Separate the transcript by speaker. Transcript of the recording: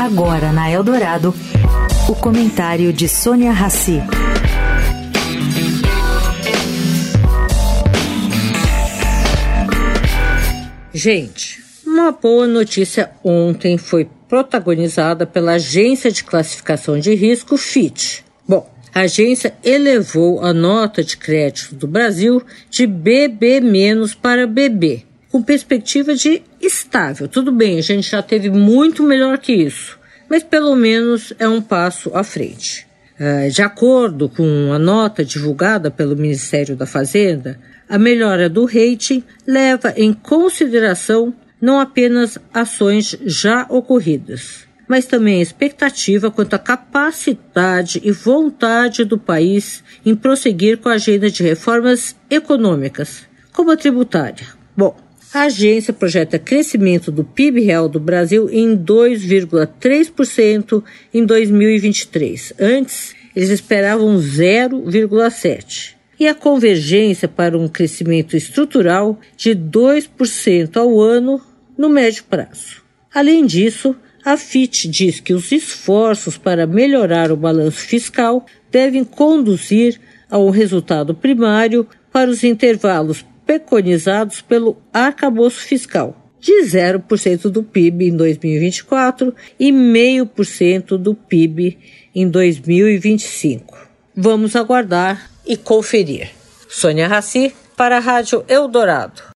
Speaker 1: Agora na Eldorado, o comentário de Sônia Rassi.
Speaker 2: Gente, uma boa notícia ontem foi protagonizada pela agência de classificação de risco Fitch. Bom, a agência elevou a nota de crédito do Brasil de BB- para BB, com perspectiva de estável. Tudo bem, a gente já teve muito melhor que isso, mas pelo menos é um passo à frente. Ah, de acordo com a nota divulgada pelo Ministério da Fazenda, a melhora do rating leva em consideração não apenas ações já ocorridas, mas também a expectativa quanto à capacidade e vontade do país em prosseguir com a agenda de reformas econômicas, como a tributária. Bom, a agência projeta crescimento do PIB real do Brasil em 2,3% em 2023. Antes, eles esperavam 0,7% e a convergência para um crescimento estrutural de 2% ao ano no médio prazo. Além disso, a FIT diz que os esforços para melhorar o balanço fiscal devem conduzir a um resultado primário para os intervalos preconizados pelo arcabouço fiscal, de 0% do PIB em 2024 e 0,5% do PIB em 2025. Vamos aguardar e conferir. Sônia Raci, para a Rádio Eldorado.